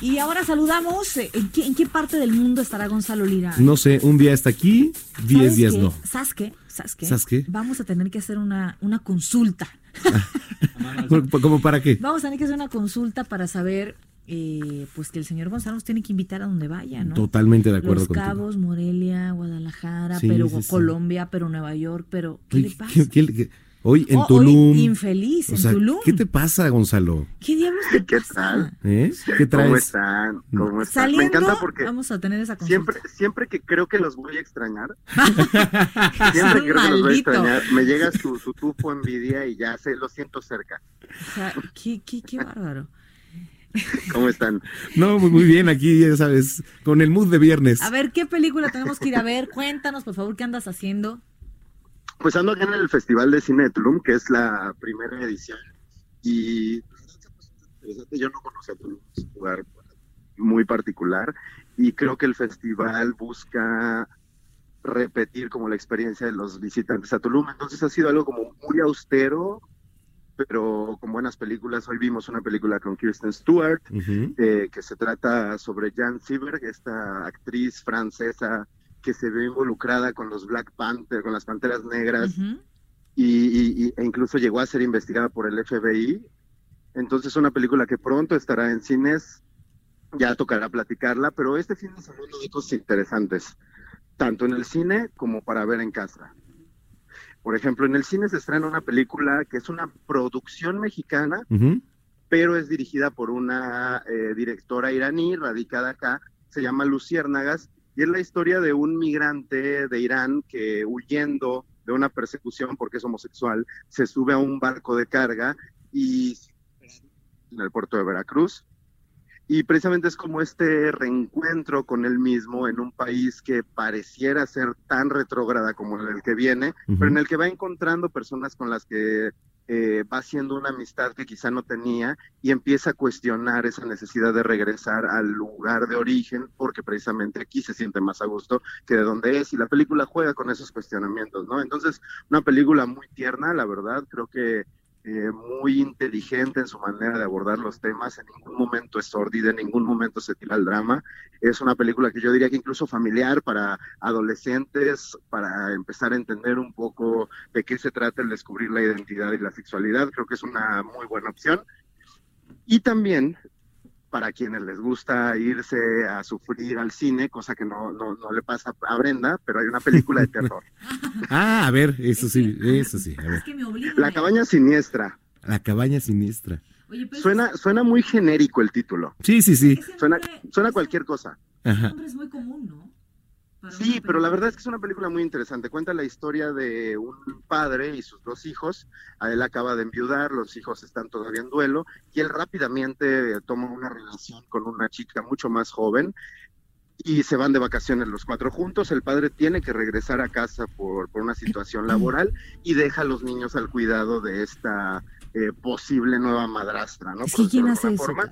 Y ahora saludamos. eh, ¿En qué, en qué parte del mundo estará Gonzalo Lira? No sé, un día está aquí, diez ¿Sabes días qué? no. ¿Sabes qué? ¿Sabes qué? ¿Sabes qué? Vamos a tener que hacer una, una consulta. ¿Cómo para qué? Vamos a tener que hacer una consulta para saber, eh, pues que el señor Gonzalo nos tiene que invitar a donde vaya, ¿no? Totalmente de acuerdo Los contigo. Cabos, Morelia, Guadalajara, Sí, pero sí, sí. Colombia, pero Nueva York, pero ¿qué le pasa? ¿qué- qué- qué- Hoy en Oh, hoy Tulum. infeliz, O en sea, Tulum. ¿Qué te pasa, Gonzalo? ¿Qué diablos te ¿Qué pasa? tal? ¿Eh? ¿Qué traes? ¿Cómo están? ¿Cómo están? Saliendo, Me encanta porque vamos a tener esa consulta. siempre, siempre que creo que los voy a extrañar, siempre creo que los voy a extrañar, me llega su, su tufo envidia y ya sé, lo siento cerca. O sea, qué, qué, qué bárbaro. ¿Cómo están? No, muy, muy bien, aquí ya sabes, con el mood de viernes. A ver, ¿qué película tenemos que ir a ver? Cuéntanos, por favor, ¿qué andas haciendo? Pues ando acá en el Festival de Cine de Tulum, que es la primera edición. Y interesante, yo no conocía Tulum, es un lugar muy particular. Y creo que el festival busca repetir como la experiencia de los visitantes a Tulum. Entonces ha sido algo como muy austero, pero con buenas películas. Hoy vimos una película con Kirsten Stewart, eh, que se trata sobre Jan Seberg, esta actriz francesa que se ve involucrada con los Black Panther, con las Panteras Negras, Ujú. y, y- y- e incluso llegó a ser investigada por el FBI. Entonces una película que pronto estará en cines, ya tocará platicarla, pero este fin de semana hay cosas interesantes, tanto en el cine como para ver en casa. Por ejemplo, en el cine se estrena una película que es una producción mexicana, Ujú. pero es dirigida por una eh, directora iraní radicada acá, se llama Luciérnagas, y es la historia de un migrante de Irán que huyendo de una persecución porque es homosexual, se sube a un barco de carga y en el puerto de Veracruz. Y precisamente es como este reencuentro con él mismo en un país que pareciera ser tan retrógrada como el que viene, pero en el que va encontrando personas con las que eh, va haciendo una amistad que quizá no tenía y empieza a cuestionar esa necesidad de regresar al lugar de origen porque precisamente aquí se siente más a gusto que de donde es y la película juega con esos cuestionamientos, ¿no? Entonces, una película muy tierna, la verdad, creo que eh, muy inteligente en su manera de abordar los temas, en ningún momento es sórdida, en ningún momento se tira el drama. Es una película que yo diría que incluso familiar para adolescentes, para empezar a entender un poco de qué se trata el descubrir la identidad y la sexualidad, creo que es una muy buena opción. Y también para quienes les gusta irse a sufrir al cine, cosa que no, no, no le pasa a Brenda, pero hay una película de terror. Ah, a ver, eso sí, eso sí. A ver, Es que me obligan. La cabaña siniestra. la cabaña siniestra. Oye, pero Suena, suena muy genérico el título. Sí, sí, sí. Suena, suena cualquier cosa. Ajá. nombre es muy común, ¿no? Sí, pero la verdad es que es una película muy interesante. Cuenta la historia de un padre y sus dos hijos. A él acaba de enviudar, los hijos están todavía en duelo y él rápidamente toma una relación con una chica mucho más joven y se van de vacaciones los cuatro juntos. El padre tiene que regresar a casa por, por una situación laboral y deja a los niños al cuidado de esta eh, posible nueva madrastra, ¿no? Por que ¿quién hace eso? forma.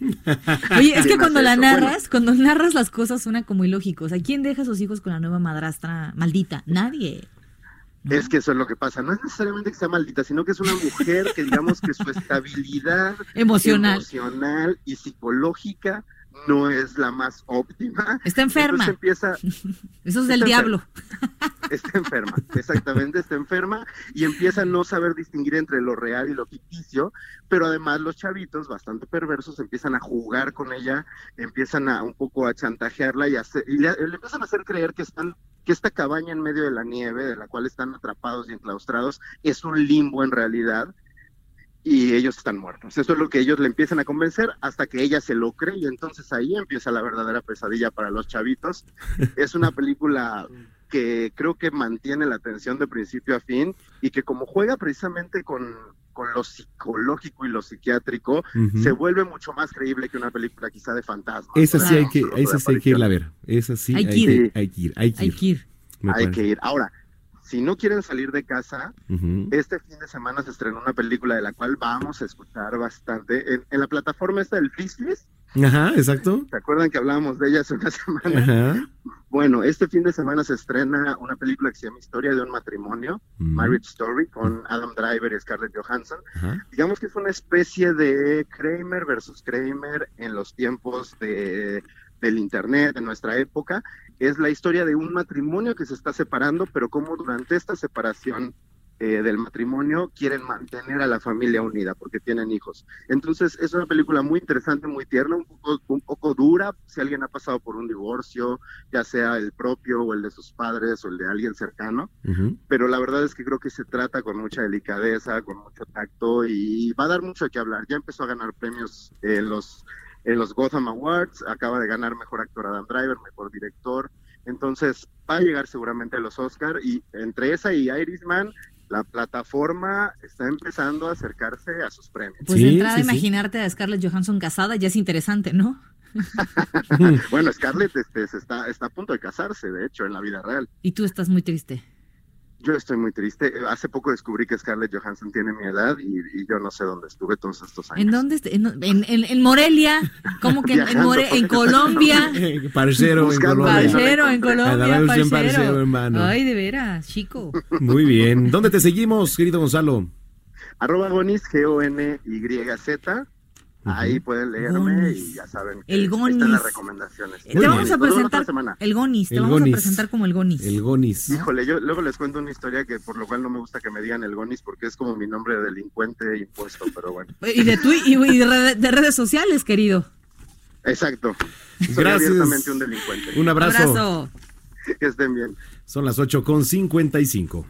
Oye, es que ¿Quién cuando la eso? Bueno. narras, cuando narras las cosas suena como ilógico. O sea, ¿quién deja a sus hijos con la nueva madrastra maldita? Nadie. ¿no? Es que eso es lo que pasa. No es necesariamente que sea maldita, sino que es una mujer que digamos que su estabilidad Emocional. emocional y psicológica no es la más óptima. Está enferma. Empieza, Eso es del diablo. está enferma, exactamente, está enferma y empieza a no saber distinguir entre lo real y lo ficticio, pero además los chavitos, bastante perversos, empiezan a jugar con ella, empiezan a un poco a chantajearla y, a hacer- y le, le empiezan a hacer creer que están que esta cabaña en medio de la nieve, de la cual están atrapados y enclaustrados, es un limbo en realidad y ellos están muertos. Eso es lo que ellos le empiezan a convencer hasta que ella se lo cree y entonces ahí empieza la verdadera pesadilla para los chavitos. Es una película que creo que mantiene la atención de principio a fin y que como juega precisamente con, con lo psicológico y lo psiquiátrico, Ujú. se vuelve mucho más creíble que una película quizá de fantasmas. Esa sí hay que, esa sí hay que irla a ver. Esa sí Hay que ir. hay que ir. Hay que Hay ir. que ir. me Hay que ir. Ahora, si no quieren salir de casa, este fin de semana se estrenó una película de la cual vamos a escuchar bastante. En, en la plataforma esta del Fishlist, Ajá, exacto. ¿se acuerdan que hablábamos de ella hace una semana? Ajá. Bueno, este fin de semana se estrena una película que se llama Historia de un matrimonio. Marriage Story, con Adam Driver y Scarlett Johansson. Ajá. Digamos que es una especie de Kramer versus Kramer en los tiempos de, del Internet, de nuestra época. Es la historia de un matrimonio que se está separando, pero como durante esta separación eh, del matrimonio quieren mantener a la familia unida porque tienen hijos. Entonces es una película muy interesante, muy tierna, un poco, un poco dura, si alguien ha pasado por un divorcio, ya sea el propio o el de sus padres o el de alguien cercano pero la verdad es que creo que se trata con mucha delicadeza, con mucho tacto y va a dar mucho qué hablar. Ya empezó a ganar premios en los, en los Gotham Awards, acaba de ganar Mejor Actor Adam Driver, Mejor Director, entonces va a llegar seguramente a los Oscar y entre esa y Irishman, la plataforma está empezando a acercarse a sus premios. Pues Sí, de entrada, sí, sí. imaginarte a Scarlett Johansson casada ya es interesante, ¿no? Bueno, Scarlett este, se está, está a punto de casarse, de hecho, en la vida real. Y tú estás muy triste. Yo estoy muy triste. Hace poco descubrí que Scarlett Johansson tiene mi edad y, y yo no sé dónde estuve todos estos años. ¿En dónde? En, en, en- en Morelia. ¿Cómo que en, More- en Colombia? Eh, Parcero en Colombia. Parcero, en. Colombia, parcero, hermano. Ay, de veras, chico. Muy bien. ¿Dónde te seguimos, querido Gonzalo? Arroba Gonis, G-O-N-Y-Z. Ahí pueden leerme Gonis. y ya saben. que El ahí están Gonis. las recomendaciones. te Muy vamos bien. a presentar el Gonis, te El vamos Gonis. a presentar como el Gonis. El Gonis. Híjole, yo luego les cuento una historia que por lo cual no me gusta que me digan el Gonis porque es como mi nombre de delincuente impuesto, pero bueno. Y de, tu, y, y de, de redes sociales, querido. Exacto. Soy Gracias. abiertamente un delincuente. Un abrazo. Abrazo. Que estén bien. Son las 8 con 55.